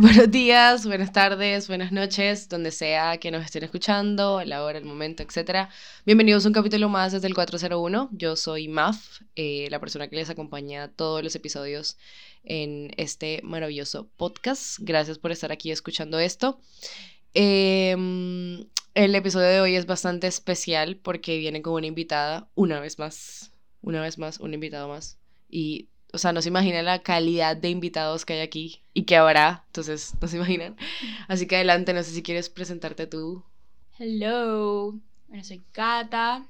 Buenos días, buenas tardes, buenas noches, donde sea que nos estén escuchando, la hora, el momento, etc. Bienvenidos a un capítulo más desde el 401. Yo soy Maf, eh, la persona que les acompaña todos los episodios en este maravilloso podcast. Gracias por estar aquí escuchando esto. Em, el episodio de hoy es bastante especial porque viene con una invitada, una vez más, una vez más, un invitado más. Y o sea, no se imaginan la calidad de invitados que hay aquí y que habrá, entonces no se imaginan. Así que adelante, no sé si quieres presentarte tú. Hello, bueno, soy Kata.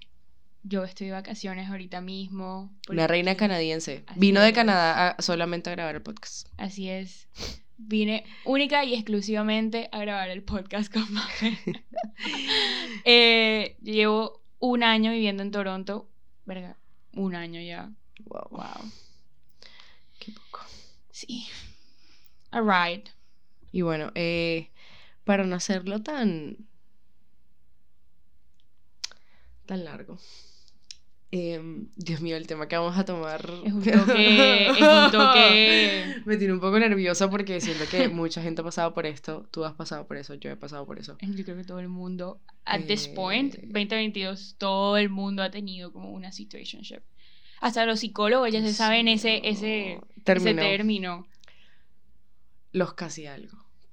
Yo estoy de vacaciones ahorita mismo. Una reina canadiense. Vino de Canadá solamente a grabar el podcast. Así es. Vine única y exclusivamente a grabar el podcast con Mafe. eh, llevo un año viviendo en Toronto. Verga, un año ya. Wow. Wow. Sí. A ride. Y bueno, eh, para no hacerlo tan. tan largo. em, Dios mío, el tema que vamos a tomar. Es un toque. es un toque. Me tiene un poco nerviosa porque siento que mucha gente ha pasado por esto. Tú has pasado por eso, yo he pasado por eso. Yo creo que todo el mundo, at this Eh, point, 2022, todo el mundo ha tenido como una situationship. Hasta los psicólogos ya se saben ese, ese, ese Término. término. Los casi algo.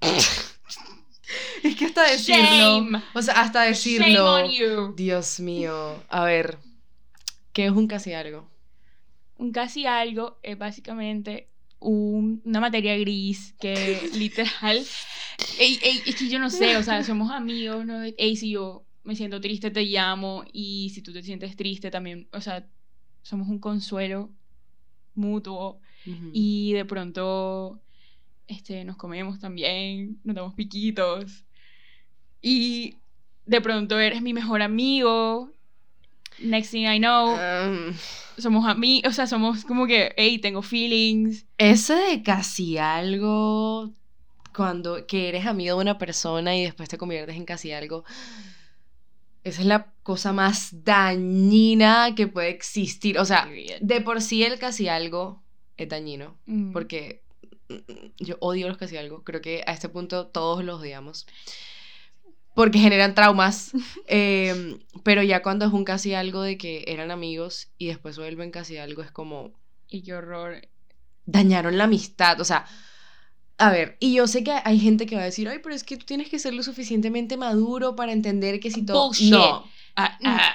es que hasta decirlo. Shame. O sea, hasta decirlo. on you. Dios mío. A ver. ¿Qué es un casi algo? Un casi algo es básicamente un- una materia gris que literal. Ey, ey, es que yo no sé, o sea, somos amigos, ¿no? Ey, si yo me siento triste, te llamo. Y si tú te sientes triste también, o sea, somos un consuelo mutuo. Y de pronto este, nos comemos también, nos damos piquitos. Y de pronto eres mi mejor amigo. Next thing I know, Um, somos amigos, o sea, somos como que, hey, tengo feelings. ese de casi algo. Cuando que eres amigo de una persona y después te conviertes en casi algo. Esa es la cosa más dañina que puede existir. O sea, de por sí el casi algo es dañino. Mm. porque mm, yo odio los casi algo. Creo que a este punto todos los odiamos. Porque generan traumas. Eh, pero ya cuando es un casi algo de que eran amigos y después vuelven casi algo, es como Y qué horror. dañaron la amistad. O sea, a ver, y yo sé que hay gente que va a decir, ay, pero es que tú tienes que ser lo suficientemente maduro para entender que si todo. Bullshit. No, Ah, ah.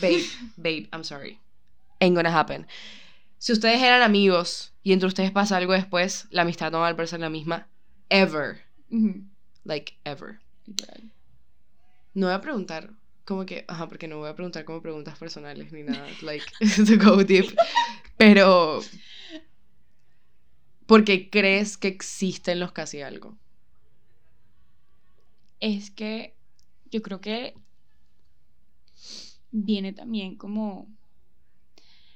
babe, babe, I'm sorry. Ain't gonna happen. Si ustedes eran amigos y entre ustedes pasa algo después, la amistad no va a ser la misma. Ever. Like, ever. No voy a preguntar, como que, ajá, porque no voy a preguntar como preguntas personales ni nada, like, to go deep. Pero, ¿por qué crees que existen los casi algo? Es que yo creo que viene también como...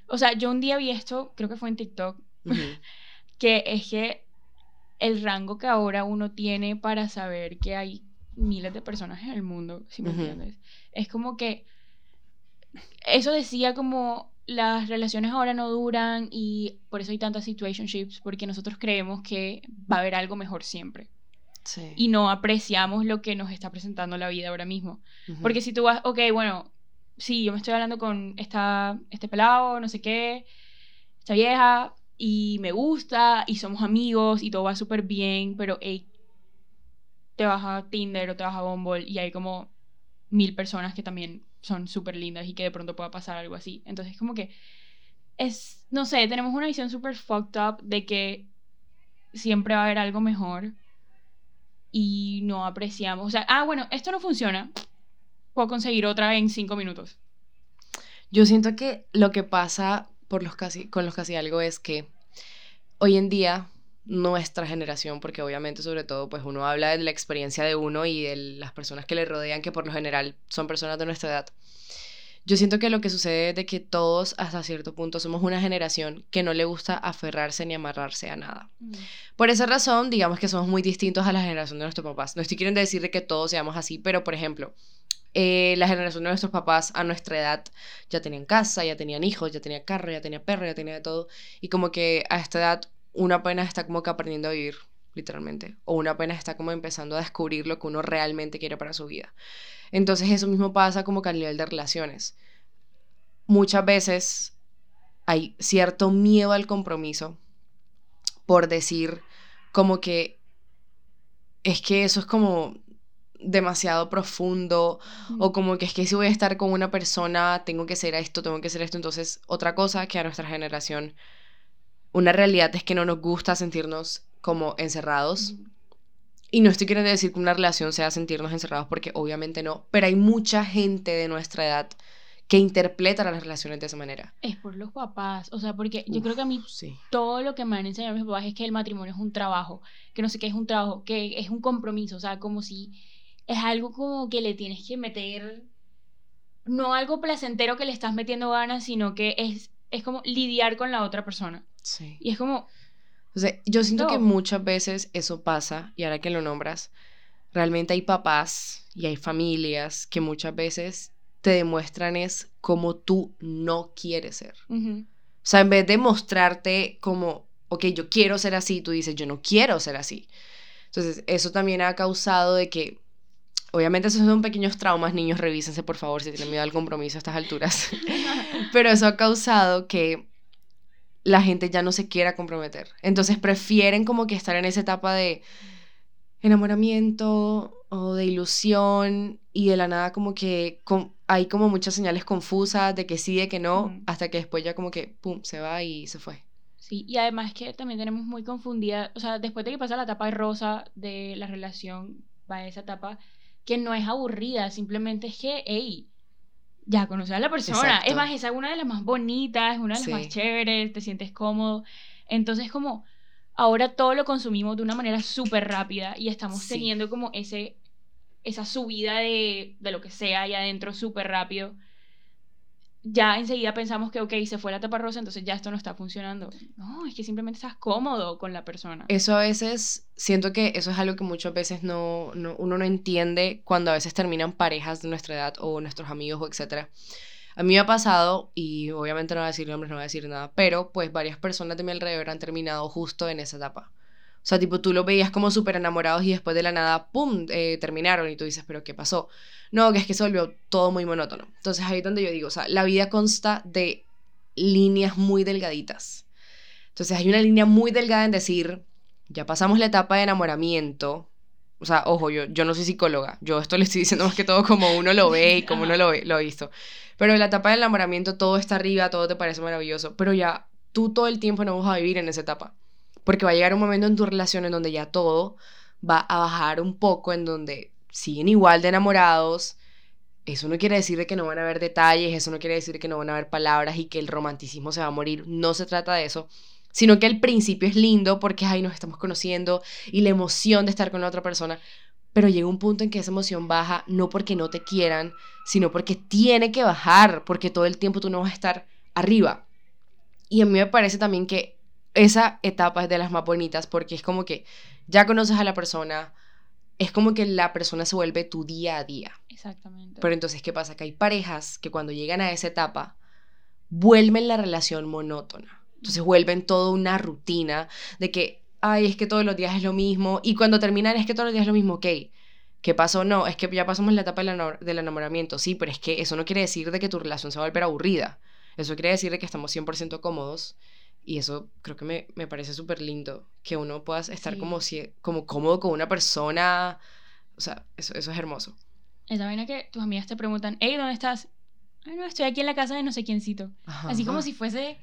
O sea, yo un día vi esto, creo que fue en TikTok, que es que el rango que ahora uno tiene para saber que hay miles de personas en el mundo, si me entiendes, es como que eso decía como las relaciones ahora no duran y por eso hay tantas situationships, porque nosotros creemos que va a haber algo mejor siempre Sí. y no apreciamos lo que nos está presentando la vida ahora mismo. Porque si tú vas, ok, bueno, sí, yo me estoy hablando con esta, este pelado, no sé qué, esta vieja, y me gusta, y somos amigos, y todo va súper bien, pero hey, te vas a Tinder o te vas a Bumble, y hay como mil personas que también son súper lindas y que de pronto pueda pasar algo así. Entonces, como que es, no sé, tenemos una visión súper fucked up de que siempre va a haber algo mejor y no apreciamos. O sea, ah, bueno, esto no funciona. Puedo conseguir otra en cinco minutos. Yo siento que lo que pasa por los casi, con los casi algo es que hoy en día nuestra generación, porque obviamente sobre todo pues uno habla de la experiencia de uno y de las personas que le rodean, que por lo general son personas de nuestra edad. Yo siento que lo que sucede es de que todos hasta cierto punto somos una generación que no le gusta aferrarse ni amarrarse a nada. Por esa razón, digamos que somos muy distintos a la generación de nuestros papás. No estoy queriendo decir de que todos seamos así, pero por ejemplo, eh, la generación de nuestros papás a nuestra edad ya tenían casa, ya tenían hijos, ya tenía carro, ya tenía perro, ya tenía de todo. Y como que a esta edad uno apenas está como que aprendiendo a vivir, literalmente. O uno apenas está como empezando a descubrir lo que uno realmente quiere para su vida. Entonces eso mismo pasa como que a nivel de relaciones. Muchas veces hay cierto miedo al compromiso por decir como que es que eso es como demasiado profundo o como que es que si voy a estar con una persona tengo que ser esto, tengo que ser esto. Entonces, otra cosa que a nuestra generación, una realidad es que no nos gusta sentirnos como encerrados. Y no estoy queriendo decir que una relación sea sentirnos encerrados porque obviamente no, pero hay mucha gente de nuestra edad que interpreta las relaciones de esa manera. Es por los papás, o sea, porque yo creo que a mí todo lo que me han enseñado mis papás es que el matrimonio es un trabajo, que no sé qué es un trabajo, que es un compromiso, o sea, como si es algo como que le tienes que meter, no algo placentero que le estás metiendo ganas, sino que es, es como lidiar con la otra persona. Sí. Y es como... O sea, yo siento que muchas veces eso pasa, y ahora que lo nombras, realmente hay papás y hay familias que muchas veces te demuestran es como tú no quieres ser. O sea, en vez de mostrarte como, ok, yo quiero ser así, tú dices, yo no quiero ser así. Entonces, eso también ha causado de que Obviamente esos son pequeños traumas, niños, revísense por favor si tienen miedo al compromiso a estas alturas. Pero eso ha causado que la gente ya no se quiera comprometer. Entonces prefieren como que estar en esa etapa de enamoramiento o de ilusión y de la nada como que hay como muchas señales confusas de que sí, de que no, hasta que después ya como que, ¡pum!, se va y se fue. Sí, y además que también tenemos muy confundida, o sea, después de que pasa la etapa de rosa de la relación, va a esa etapa, que no es aburrida, simplemente es que, hey, ya conoces a la persona. Es más, es una de las más bonitas, es una de las más chéveres, te sientes cómodo. Entonces, como ahora todo lo consumimos de una manera súper rápida y estamos teniendo como ese, esa subida de, de lo que sea ahí adentro súper rápido ya enseguida pensamos que, ok, se fue la tapa rosa, entonces ya esto no está funcionando. No, es que simplemente estás cómodo con la persona. Eso a veces, siento que eso es algo que muchas veces no, no, uno no entiende cuando a veces terminan parejas de nuestra edad o nuestros amigos o etcétera. A mí me ha pasado, y obviamente no voy a decir nombres, no voy a decir nada, pero pues varias personas de mi alrededor han terminado justo en esa etapa. Sea, tipo, tú lo veías como súper enamorados y después de la nada, ¡pum!, eh, terminaron y tú dices, pero ¿qué pasó? No, que es que se volvió todo muy monótono. Entonces ahí es donde yo digo, o sea, la vida consta de líneas muy delgaditas. Entonces hay una línea muy delgada en decir, ya pasamos la etapa de enamoramiento. O sea, ojo, yo, yo no soy psicóloga, yo esto le estoy diciendo más que todo como uno lo ve y como uno lo, ve, lo ha visto. Pero en la etapa del enamoramiento todo está arriba, todo te parece maravilloso, pero ya tú todo el tiempo no vas a vivir en esa etapa. Porque va a llegar un momento en tu relación en donde ya todo va a bajar un poco, en donde siguen igual de enamorados. Eso no quiere decir que no van a haber detalles, eso no quiere decir que no van a haber palabras y que el romanticismo se va a morir. No se trata de eso, sino que el principio es lindo porque ahí nos estamos conociendo y la emoción de estar con la otra persona. Pero llega un punto en que esa emoción baja no porque no te quieran, sino porque tiene que bajar, porque todo el tiempo tú no vas a estar arriba. Y a mí me parece también que esa etapa es de las más bonitas porque es como que ya conoces a la persona, es como que la persona se vuelve tu día a día. Exactamente. Pero entonces, ¿qué pasa? Que hay parejas que cuando llegan a esa etapa, vuelven la relación monótona. Entonces vuelven toda una rutina de que, ay, es que todos los días es lo mismo. Y cuando terminan, es que todos los días es lo mismo, ok. ¿Qué pasó? No, es que ya pasamos la etapa del enamoramiento. Sí, pero es que eso no quiere decir de que tu relación se va a volver aburrida. Eso quiere decir de que estamos 100% cómodos y eso creo que me, me parece súper lindo, que uno pueda estar como, si, como cómodo con una persona. O sea, eso, eso es hermoso. Esa vaina que tus amigas te preguntan, hey, ¿dónde estás? Ay, no, estoy aquí en la casa de no sé quiéncito. Así como si fuese...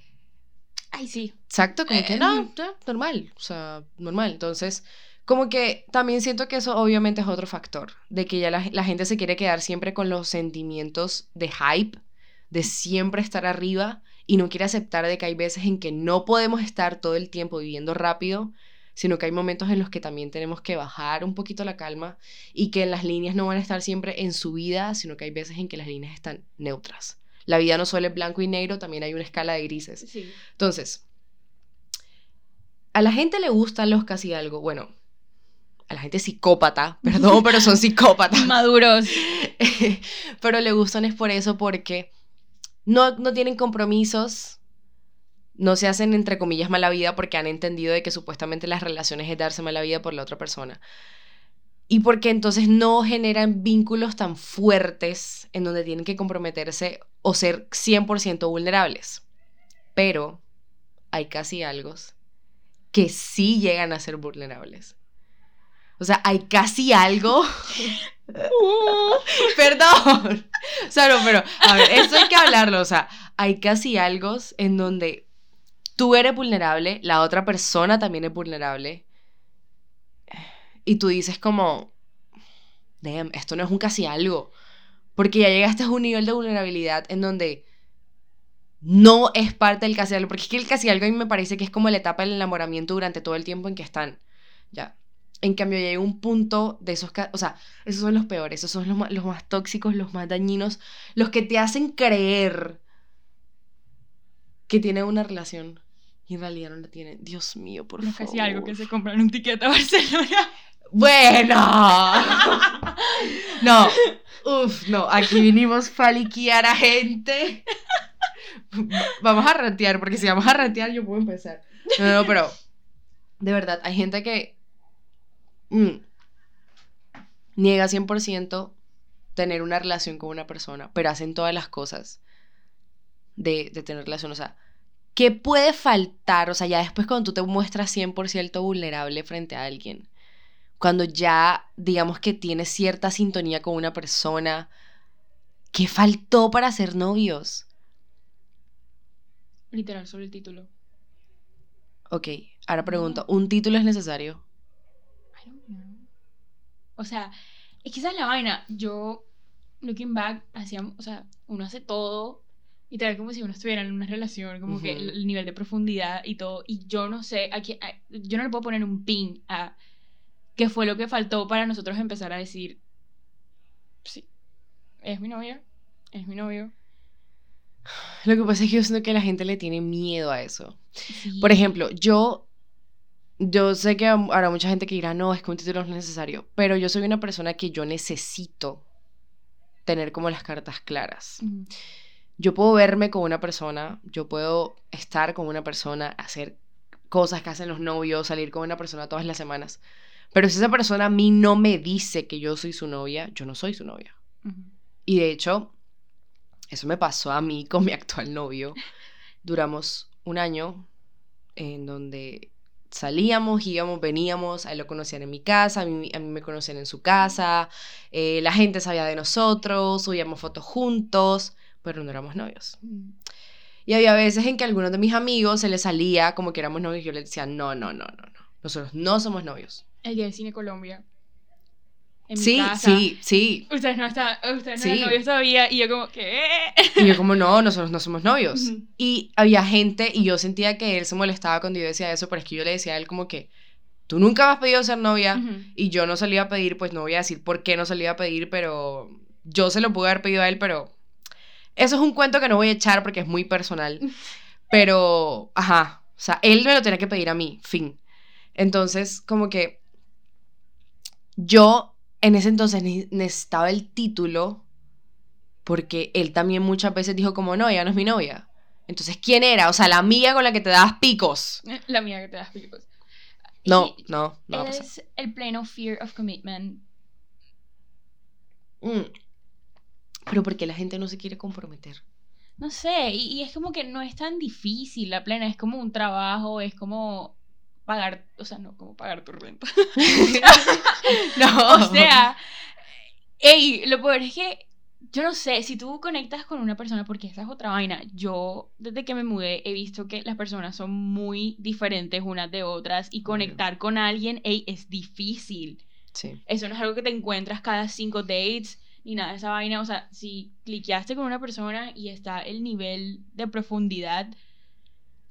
Ay, sí. Exacto, como que eh, no, normal, o sea, normal. Entonces, como que también siento que eso obviamente es otro factor, de que ya la, la gente se quiere quedar siempre con los sentimientos de hype, de siempre estar arriba y no quiere aceptar de que hay veces en que no podemos estar todo el tiempo viviendo rápido, sino que hay momentos en los que también tenemos que bajar un poquito la calma y que las líneas no van a estar siempre en su vida, sino que hay veces en que las líneas están neutras. La vida no suele blanco y negro, también hay una escala de grises. Entonces, a la gente le gustan los casi algo, bueno, a la gente psicópata, perdón, pero son psicópatas. Maduros. pero le gustan es por eso, porque no, no tienen compromisos, no se hacen entre comillas mala vida porque han entendido de que supuestamente las relaciones es darse mala vida por la otra persona. Y porque entonces no generan vínculos tan fuertes en donde tienen que comprometerse o ser 100% vulnerables. Pero hay casi algo que sí llegan a ser vulnerables. O sea, hay casi algo. Perdón. O sea, no, pero, a ver, esto hay que hablarlo. O sea, hay casi algo en donde tú eres vulnerable, la otra persona también es vulnerable. Y tú dices como, damn, esto no es un casi algo. Porque ya llegaste a un nivel de vulnerabilidad en donde no es parte del casi algo. Porque es que el casi algo a mí me parece que es como la etapa del enamoramiento durante todo el tiempo en que están. Ya. En cambio, ya hay un punto de esos, o sea, esos son los peores, esos son los más, los más tóxicos, los más dañinos, los que te hacen creer que tienen una relación y en realidad no la tienen. Dios mío, por favor. Casi algo que se compran un ticket a Barcelona. Bueno. No. Uf, no. Aquí vinimos a faliquear a gente. Vamos a rantear, porque si vamos a rantear yo puedo empezar. No, no, pero de verdad, hay gente que mm, niega 100% tener una relación con una persona, pero hacen todas las cosas de, de tener relación. O sea, ¿qué puede faltar? O sea, ya después cuando tú te muestras 100% vulnerable frente a alguien, cuando ya digamos que tienes cierta sintonía con una persona, ¿qué faltó para ser novios? Literal, solo el título. Ok, ahora pregunto, ¿un título es necesario? I don't know. O sea, es que esa es la vaina. Yo, looking back, hacíamos, o sea, uno hace todo y tal como si uno estuviera en una relación, como que Ujú. el nivel de profundidad y todo. Y yo no sé, aquí, yo no le puedo poner un pin a qué fue lo que faltó para nosotros empezar a decir, sí, es mi novia, es mi novio. Lo que pasa es que yo siento que la gente le tiene miedo a eso. Sí. Por ejemplo, yo, yo sé que habrá mucha gente que dirá, no, es que un título no es necesario, pero yo soy una persona que yo necesito tener como las cartas claras. Yo puedo verme con una persona, yo puedo estar con una persona, hacer cosas que hacen los novios, salir con una persona todas las semanas, pero si esa persona a mí no me dice que yo soy su novia, yo no soy su novia. Y de hecho, eso me pasó a mí con mi actual novio. Duramos un año en donde salíamos, íbamos, veníamos, a él lo conocían en mi casa, a mí, a mí me conocían en su casa, eh, la gente sabía de nosotros, subíamos fotos juntos, pero no éramos novios. Y había veces en que a algunos de mis amigos se les salía como que éramos novios y yo les decía, no, no, no, no, no, nosotros no somos novios. El día de Cine Colombia. En mi Sí, casa. sí, sí. Ustedes no están, ustedes no eran novios todavía. Y yo como, ¿qué? Y yo como, no, nosotros no somos novios. Y había gente, y yo sentía que él se molestaba cuando yo decía eso, pero es que yo le decía a él como que, tú nunca me has pedido ser novia, y yo no iba a pedir, pues no voy a decir por qué no iba a pedir, pero yo se lo pude haber pedido a él, pero eso es un cuento que no voy a echar porque es muy personal. Pero, ajá, o sea, él me lo tenía que pedir a mí, fin. Entonces, como que yo en ese entonces ne- necesitaba el título porque él también muchas veces dijo como, no, ella no es mi novia. Entonces, ¿quién era? O sea, la amiga con la que te dabas picos. La mía que te das picos. No, Y no, no va a pasar. Es el pleno fear of commitment. Mm. Pero porque la gente no se quiere comprometer. No sé, y, y es como que no es tan difícil la plena, es como un trabajo, es como pagar, o sea, no, como pagar tu renta. no. O sea, ey, lo peor es que yo no sé, si tú conectas con una persona, porque esa es otra vaina, yo desde que me mudé he visto que las personas son muy diferentes unas de otras y conectar con alguien, ey, es difícil. Sí. Eso no es algo que te encuentras cada cinco dates ni nada de esa vaina. O sea, si cliqueaste con una persona y está el nivel de profundidad,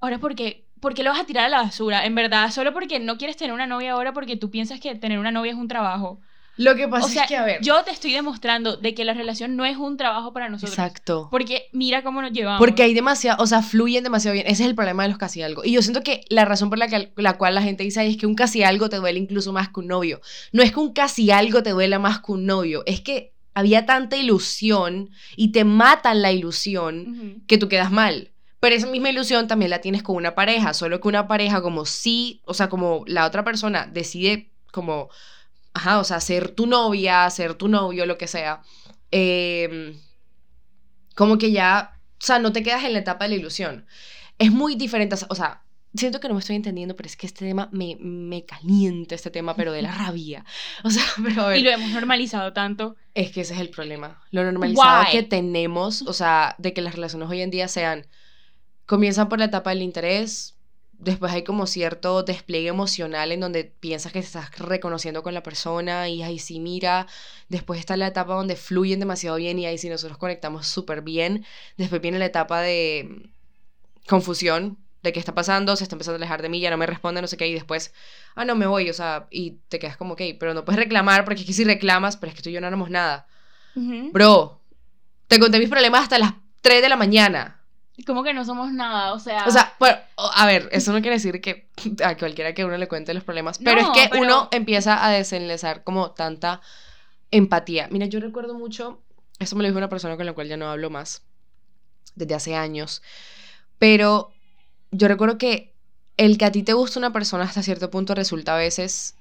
ahora porque ¿por qué lo vas a tirar a la basura? En verdad, solo porque no quieres tener una novia ahora porque tú piensas que tener una novia es un trabajo. Lo que pasa O sea, es que, a ver. yo te estoy demostrando de que la relación no es un trabajo para nosotros. Exacto. Porque mira cómo nos llevamos. Porque hay demasiado, o sea, fluyen demasiado bien. Ese es el problema de los casi algo. Y yo siento que la razón por la, que, la cual la gente dice "Ay, es que un casi algo te duele incluso más que un novio. No es que un casi algo te duela más que un novio. Es que había tanta ilusión y te matan la ilusión que tú quedas mal. Pero esa misma ilusión también la tienes con una pareja, solo que una pareja como sí, o sea, como la otra persona decide como, ajá, o sea, ser tu novia, ser tu novio, lo que sea, em, como que ya, o sea, no te quedas en la etapa de la ilusión. Es muy diferente, o sea, siento que no me estoy entendiendo, pero es que este tema me, me calienta, este tema, pero de la rabia. O sea, pero a ver. Y lo hemos normalizado tanto. Es que ese es el problema. Lo normalizado que tenemos, o sea, de que las relaciones hoy en día sean, comienzan por la etapa del interés, después hay como cierto despliegue emocional en donde piensas que te estás reconociendo con la persona y ahí sí mira, después está la etapa donde fluyen demasiado bien y ahí sí nosotros conectamos súper bien, después viene la etapa de confusión, de qué está pasando, se está empezando a alejar de mí, ya no me responde, no sé qué, y después, ah, no me voy, o sea, y te quedas como, ok, pero no puedes reclamar, porque es que si reclamas, pero es que tú y yo no haremos nada. Bro, te conté mis problemas hasta las 3 de la mañana. Como que no somos nada, o sea. O sea, bueno, a ver, eso no quiere decir que a cualquiera que uno le cuente los problemas, pero es que uno empieza a desenlazar como tanta empatía. Mira, yo recuerdo mucho, eso me lo dijo una persona con la cual ya no hablo más, desde hace años, pero yo recuerdo que el que a ti te gusta una persona hasta cierto punto resulta a veces,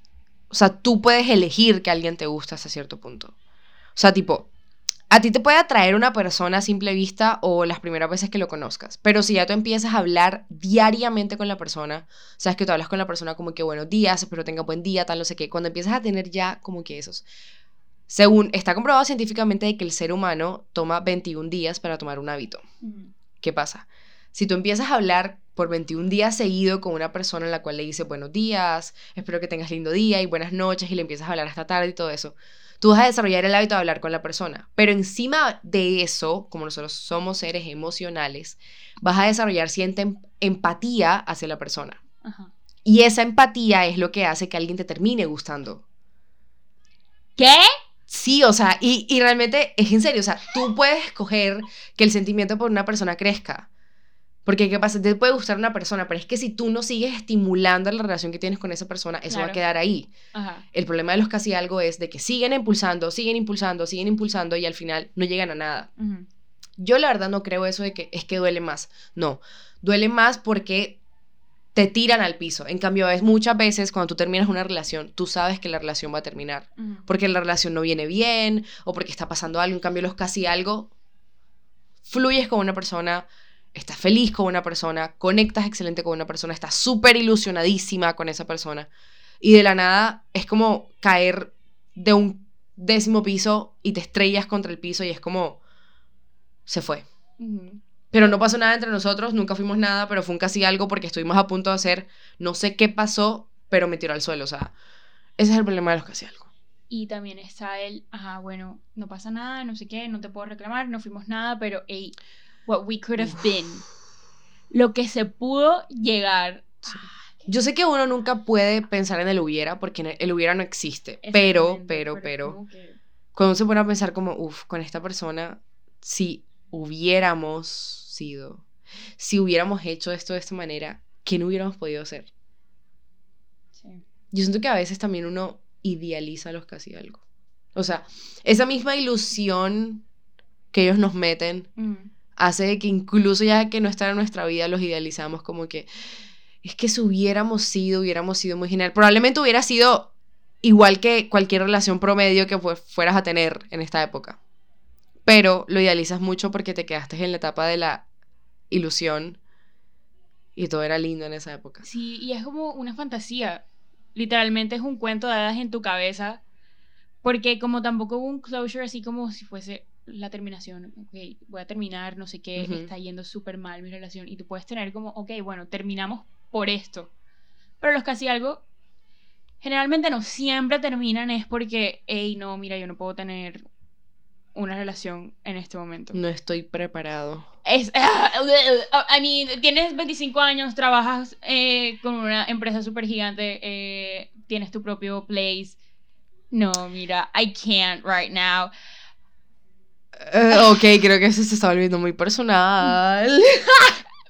o sea, tú puedes elegir que alguien te gusta hasta cierto punto. O sea, tipo, a ti te puede atraer una persona a simple vista o las primeras veces que lo conozcas, pero si ya tú empiezas a hablar diariamente con la persona, sabes que tú hablas con la persona como que buenos días, espero tenga buen día, tal, no sé qué, cuando empiezas a tener ya como que esos. Según está comprobado científicamente de que el ser humano toma 21 días para tomar un hábito. ¿Qué pasa? Si tú empiezas a hablar por 21 días seguido con una persona en la cual le dices buenos días, espero que tengas lindo día y buenas noches y le empiezas a hablar hasta tarde y todo eso, tú vas a desarrollar el hábito de hablar con la persona. Pero encima de eso, como nosotros somos seres emocionales, vas a desarrollar cierta em-, empatía hacia la persona. Y esa empatía es lo que hace que alguien te termine gustando. ¿Qué? Sí, o sea, y, y realmente es en serio, o sea, tú puedes escoger que el sentimiento por una persona crezca porque, ¿qué pasa? Te puede gustar una persona, pero es que si tú no sigues estimulando la relación que tienes con esa persona, eso va a quedar ahí. El problema de los casi algo es de que siguen impulsando, siguen impulsando, siguen impulsando y al final no llegan a nada. Yo la verdad no creo eso de que es que duele más. No, duele más porque te tiran al piso. En cambio, es muchas veces cuando tú terminas una relación, tú sabes que la relación va a terminar. Porque la relación no viene bien o porque está pasando algo. En cambio, los casi algo, fluyes con una persona, estás feliz con una persona, conectas excelente con una persona, estás súper ilusionadísima con esa persona. Y de la nada es como caer de un décimo piso y te estrellas contra el piso y es como, se fue. Pero no pasó nada entre nosotros, nunca fuimos nada, pero fue un casi algo porque estuvimos a punto de hacer, no sé qué pasó, pero me tiró al suelo. O sea, ese es el problema de los casi algo. Y también está el, ajá, bueno, no pasa nada, no sé qué, no te puedo reclamar, no fuimos nada, pero, hey, what we could have been. Lo que se pudo llegar. Yo sé que uno nunca puede pensar en el hubiera, porque el hubiera no existe. Pero, pero, pero, cuando uno se pone a pensar como, uff, con esta persona, si hubiéramos sido, si hubiéramos hecho esto de esta manera, ¿qué no hubiéramos podido hacer? Yo siento que a veces también uno idealiza los casi algo. O sea, esa misma ilusión que ellos nos meten, mm hace que incluso ya que no está en nuestra vida los idealizamos como que es que si hubiéramos sido, hubiéramos sido muy genial. Probablemente hubiera sido igual que cualquier relación promedio que fueras a tener en esta época. Pero lo idealizas mucho porque te quedaste en la etapa de la ilusión y todo era lindo en esa época. Sí, y es como una fantasía. Literalmente es un cuento de hadas en tu cabeza. Porque como tampoco hubo un closure así como si fuese la terminación, ok, voy a terminar, no sé qué, está yendo súper mal mi relación, y tú puedes tener como, ok, bueno, terminamos por esto. Pero los casi algo, generalmente no siempre terminan es porque, hey, no, mira, yo no puedo tener una relación en este momento. No estoy preparado. Es, I mean, tienes 25 años, trabajas eh, con una empresa súper gigante, eh, tienes tu propio place. No, mira, I can't right now. Eh, ok, creo que eso se está volviendo muy personal.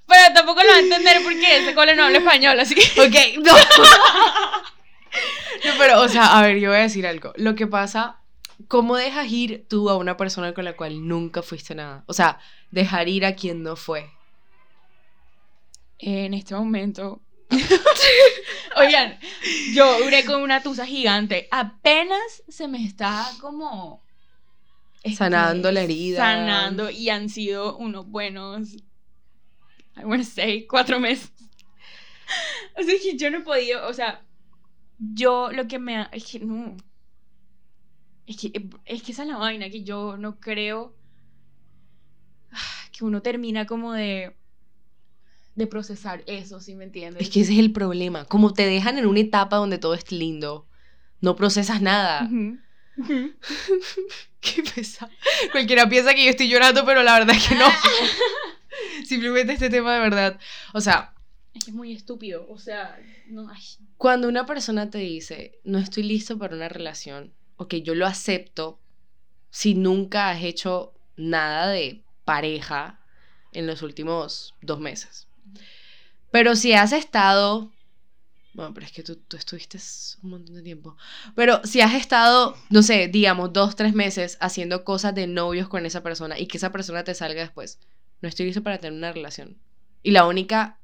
Pero tampoco lo va a entender porque ese cole no habla español, así que. Ok, no. no. Pero, o sea, a ver, yo voy a decir algo. Lo que pasa, ¿cómo dejas ir tú a una persona con la cual nunca fuiste nada? O sea, dejar ir a quien no fue. En este momento. Oigan, yo duré con una tusa gigante. Apenas se me está como. Este, Sanando la herida. Sanando. Y han sido unos buenos. I wanna say, cuatro meses. O sea, es que yo no he podido. O sea, yo lo que me. Es que no. Es que, es que esa es la vaina, que yo no creo ah, que uno termina como de. de procesar eso, ¿sí me entiendes? Es que ese es el problema. Como te dejan en una etapa donde todo es lindo, no procesas nada. Ujú, ujú. Qué pesado. Cualquiera piensa que yo estoy llorando, pero la verdad es que no. Simplemente este tema de verdad. O sea, Es que es muy estúpido, o sea, no, ay, cuando una persona te dice, no estoy listo para una relación, ok, yo lo acepto si nunca has hecho nada de pareja en los últimos dos meses. Pero si has estado, bueno, pero es que tú, tú estuviste un montón de tiempo, pero si has estado, no sé, digamos, dos, tres meses haciendo cosas de novios con esa persona y que esa persona te salga después, no estoy listo para tener una relación. Y la única,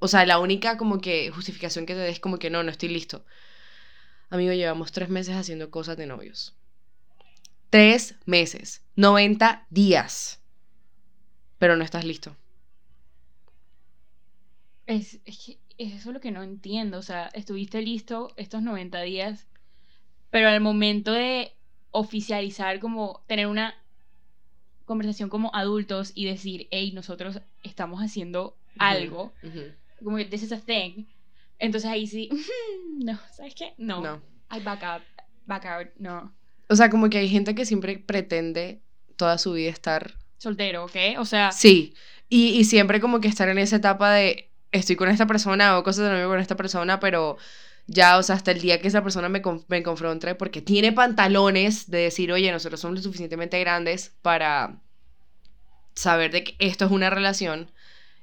o sea, la única como que justificación que te des es como que no, no estoy listo. Amigo, llevamos tres meses haciendo cosas de novios. Tres meses, 90 días. Pero no estás listo. es, es que eso es lo que no entiendo, o sea, estuviste listo estos 90 días, pero al momento de oficializar, como tener una conversación como adultos y decir, hey, nosotros estamos haciendo algo, como que this is a thing, entonces ahí sí, no, ¿sabes qué? No, No. I back out, back out, no. O sea, como que hay gente que siempre pretende toda su vida estar. Soltero, ¿ok? O sea, Sí. Y, y siempre como que estar en esa etapa de estoy con esta persona o cosas de novio con esta persona, pero ya, o sea, hasta el día que esa persona me, me confronte porque tiene pantalones de decir, oye, nosotros somos lo suficientemente grandes para saber de que esto es una relación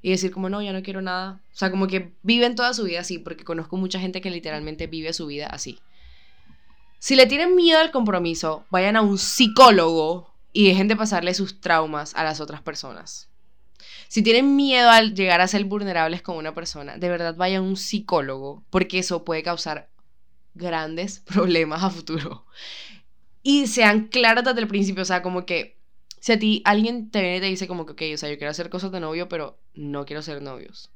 y decir como, no, ya no quiero nada. O sea, como que viven toda su vida así, porque conozco mucha gente que literalmente vive su vida así. Si le tienen miedo al compromiso, vayan a un psicólogo y dejen de pasarle sus traumas a las otras personas. Si tienen miedo al llegar a ser vulnerables con una persona, de verdad vayan a un psicólogo, porque eso puede causar grandes problemas a futuro. Y sean claros desde el principio, o sea, como que si a ti alguien te viene y te dice como que, ok, o sea, yo quiero hacer cosas de novio, pero no quiero ser novios.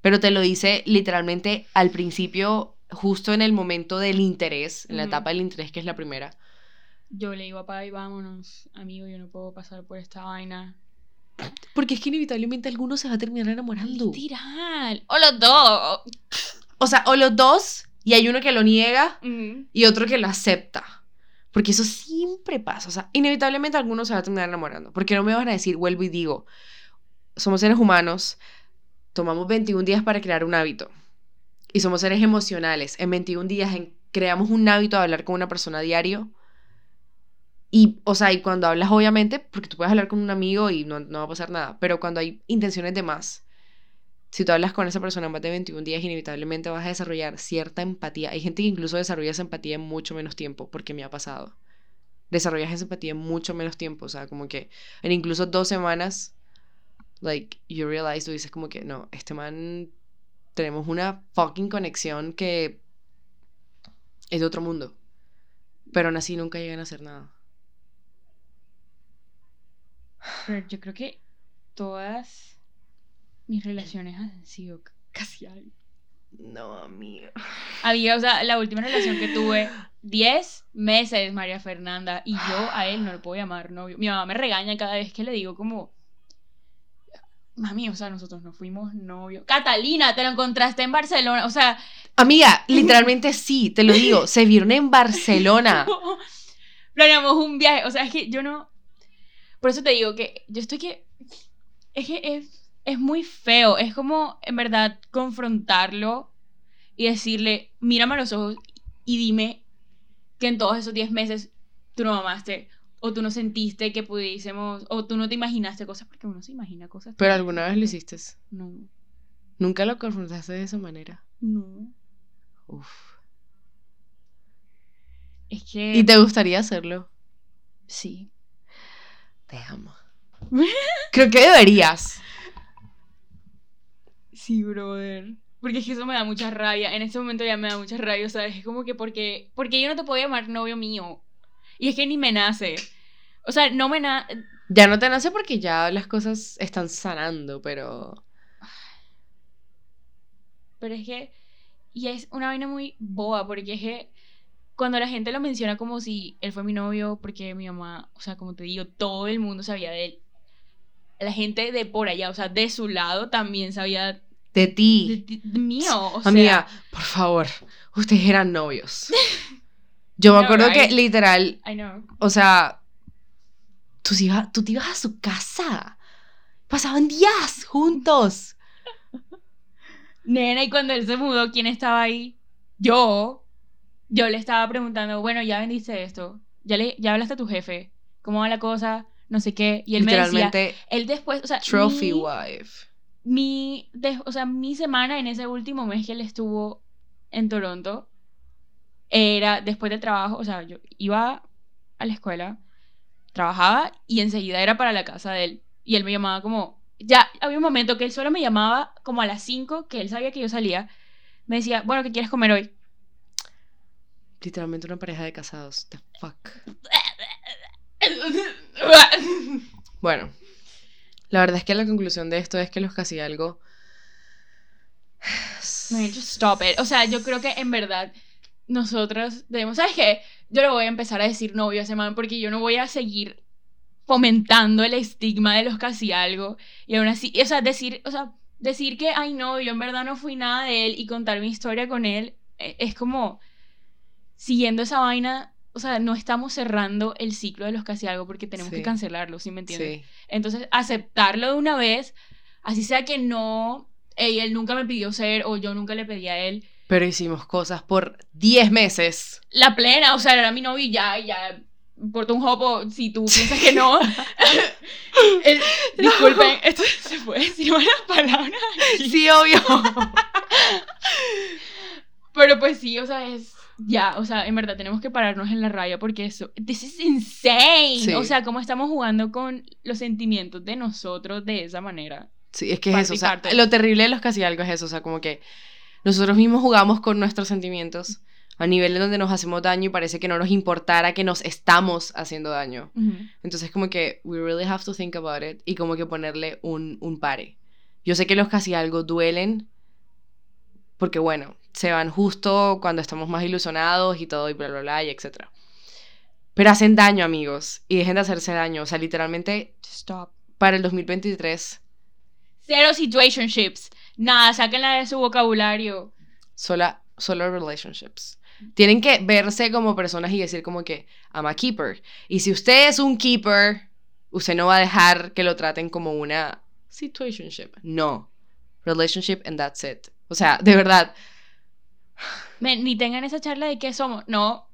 Pero te lo dice literalmente al principio, justo en el momento del interés, en la etapa del interés que es la primera. yo le digo a Pai, vámonos, amigo, yo no puedo pasar por esta vaina. Porque es que inevitablemente alguno se va a terminar enamorando. Literal. O los dos. O sea, o los dos, y hay uno que lo niega y otro que lo acepta. Porque eso siempre pasa. O sea, inevitablemente alguno se va a terminar enamorando. Porque no me van a decir, vuelvo y digo, somos seres humanos, tomamos 21 días para crear un hábito. Y somos seres emocionales. En 21 días en- creamos un hábito de hablar con una persona a diario. Y, o sea, y cuando hablas, obviamente, porque tú puedes hablar con un amigo y no, no va a pasar nada. Pero cuando hay intenciones de más, si tú hablas con esa persona más de 21 días, inevitablemente vas a desarrollar cierta empatía. Hay gente que incluso desarrolla esa empatía en mucho menos tiempo, porque me ha pasado. Desarrollas esa empatía en mucho menos tiempo, o sea, como que en incluso dos semanas, like, you realize, tú dices como que, no, este man, tenemos una fucking conexión que es de otro mundo. Pero aún así nunca llegan a hacer nada. Pero yo creo que todas mis relaciones han sido casi algo. No, amigo. Había, o sea, la última relación que tuve, 10 meses, María Fernanda, y yo a él no le puedo llamar novio. Mi mamá me regaña cada vez que le digo como, mami, o sea, nosotros no fuimos novios. Catalina, te lo encontraste en Barcelona, o sea, Amiga, literalmente sí, te lo digo, se vieron en Barcelona. planeamos un viaje, o sea, es que yo no... Por eso te digo que yo estoy que... Es que es, es muy feo, es como en verdad confrontarlo y decirle, mírame a los ojos y dime que en todos esos 10 meses tú no amaste o tú no sentiste que pudiésemos, o tú no te imaginaste cosas, porque uno se imagina cosas. Pero alguna vez lo hiciste. No, Nunca lo confrontaste de esa manera. no. Uf. Es que... ¿Y te gustaría hacerlo? Sí. Te amo. Creo que deberías. Sí, brother. Porque es que eso me da mucha rabia. En este momento ya me da mucha rabia, ¿sabes? Es como que porque, porque yo no te puedo llamar novio mío. Y es que ni me nace. O sea, no me nace... Ya no te nace porque ya las cosas están sanando, pero... Pero es que... Y es una vaina muy boba, porque es que cuando la gente lo menciona como si él fue mi novio, porque mi mamá, o sea, como te digo, todo el mundo sabía de él. La gente de por allá, o sea, de su lado también sabía De ti. de, mío. O sea, Amiga, por favor, ustedes eran novios. Yo me No, acuerdo que literal, I know. o sea, tú, te ibas- tú te ibas a su casa. Pasaban días juntos. Nena, y cuando él se mudó, ¿quién estaba ahí? Yo. Yo le estaba preguntando, bueno, ya vendiste esto. Ya, le, ya hablaste a tu jefe. ¿Cómo va la cosa? No sé qué. Y él me decía, Literalmente, él después, o sea, trophy mi, wife. mi, de- o sea, mi semana en ese último mes que él estuvo en Toronto era después del trabajo, o sea, yo iba a la escuela, trabajaba y enseguida era para la casa de él. Y él me llamaba como, ya había un momento que él solo me llamaba como a las 5, que él sabía que yo salía. Me decía, bueno, ¿qué quieres comer hoy? Literalmente una pareja de casados. The fuck. Bueno, la verdad es que la conclusión de esto es que los casi algo. Man, just stop it. O sea, yo creo que en verdad nosotros debemos, ¿sabes qué? Yo le voy a empezar a decir novio a ese man porque yo no voy a seguir fomentando el estigma de los casi algo y aún así, o sea, decir, o sea, decir que ay no, yo en verdad no fui nada de él y contar mi historia con él eh, es como siguiendo esa vaina, o sea, no estamos cerrando el ciclo de los casi algo porque tenemos Sí. que cancelarlo, ¿sí me entiendes? Sí. Entonces, aceptarlo de una vez, así sea que no, él nunca me pidió ser o yo nunca le pedí a él. Pero hicimos cosas por 10 meses. La plena, o sea, era mi novio y ya, y ya, importa un jopo si tú piensas que no. Eh, disculpen, esto se puede decir malas palabras. Sí, obvio. Pero pues sí, o sea, es. Ya, o sea, en verdad tenemos que pararnos en la raya porque eso. This is insane. Sí. O sea, cómo estamos jugando con los sentimientos de nosotros de esa manera. Sí, es que es eso. O sea, lo terrible de los casi algo es eso. O sea, como que nosotros mismos jugamos con nuestros sentimientos a nivel en donde nos hacemos daño y parece que no nos importara que nos estamos haciendo daño. Entonces, como que we really have to think about it y como que ponerle un, un pare. Yo sé que los casi algo duelen porque, bueno, se van justo cuando estamos más ilusionados y todo y bla, bla, bla, y etcétera. Pero hacen daño, amigos, y dejen de hacerse daño. O sea, literalmente, Stop. para el 2023, Cero situationships. Nada, sáquenla de su vocabulario. sola, solo relationships. Tienen que verse como personas y decir como que, I'm a keeper. Y si usted es un keeper, usted no va a dejar que lo traten como una situationship. No. Relationship and that's it. O sea, de verdad. Men, ni tengan esa charla de qué somos. No.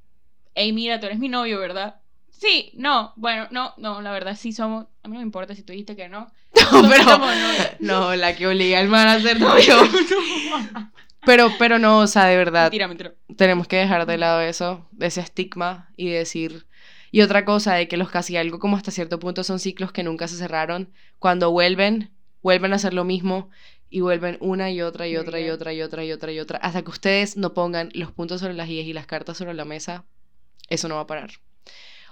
Ey, mira, tú eres mi novio, ¿verdad? Sí, no. Bueno, no, no, la verdad sí somos. A mí no me importa si tú dijiste que no. No, pero. somos. No, la que obliga al man a ser novio. Pero, pero no, o sea, de verdad. Mentira, mentira. tenemos que dejar de lado eso, ese estigma y decir... Y otra cosa de que los casi algo como hasta cierto punto son ciclos que nunca se cerraron. Cuando vuelven, vuelven a hacer lo mismo y vuelven una y otra y otra y otra y otra y otra y otra. Hasta que ustedes no pongan los puntos sobre las IES y las cartas sobre la mesa, eso no va a parar.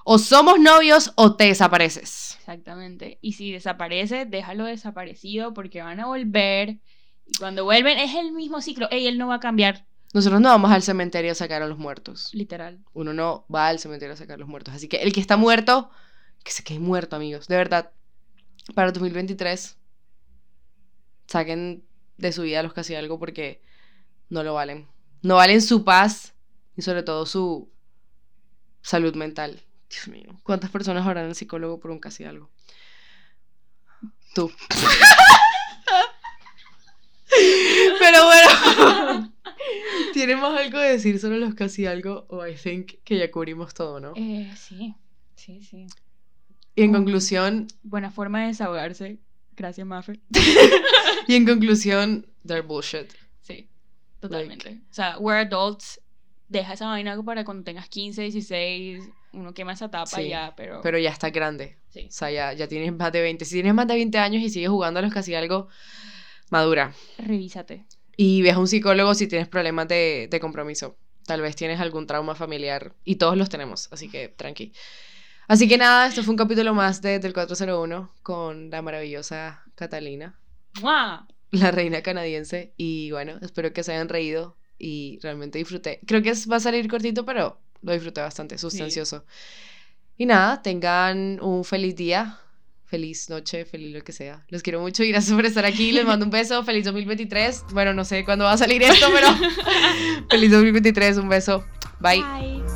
O somos novios o te desapareces. Exactamente. Y si desaparece, déjalo desaparecido porque van a volver. Y cuando vuelven es el mismo ciclo. Ey, él no va a cambiar. Nosotros no vamos al cementerio a sacar a los muertos. Literal. Uno no va al cementerio a sacar a los muertos. Así que el que está muerto, que se quede muerto, amigos. De verdad, para 2023, saquen de su vida los casi algo porque no lo valen. No valen su paz y sobre todo su salud mental. Dios mío, ¿cuántas personas habrán el psicólogo por un casi algo? Tú. Pero bueno, ¿tenemos algo que decir sobre los casi algo? O I think que ya cubrimos todo, ¿no? Eh, sí. Sí, sí. Y en conclusión, Buena forma de desahogarse. Gracias, Mafe. y en conclusión, they're bullshit. Sí, totalmente. O sea, we're adults. Deja esa vaina para cuando tengas 15, 16. Uno quema esa tapa Sí, ya, pero. Pero ya está grande. sí. O sea, ya, ya tienes más de 20. Si tienes más de 20 años y sigues jugando a los casi algo, madura. Revísate. Y ve a un psicólogo si tienes problemas de, de compromiso. Tal vez tienes algún trauma familiar y todos los tenemos, así que tranqui. Así que nada, esto fue un capítulo más de Del 401 con la maravillosa Catalina, ¡Mua! la reina canadiense. Y bueno, espero que se hayan reído y realmente disfruté. Creo que va a salir cortito, pero lo disfruté bastante, sustancioso. Y nada, tengan un feliz día, feliz noche, feliz lo que sea. Los quiero mucho y gracias por estar aquí. Les mando un beso, feliz 2023. Bueno, no sé cuándo va a salir esto, pero feliz 2023, un beso. Bye. Bye.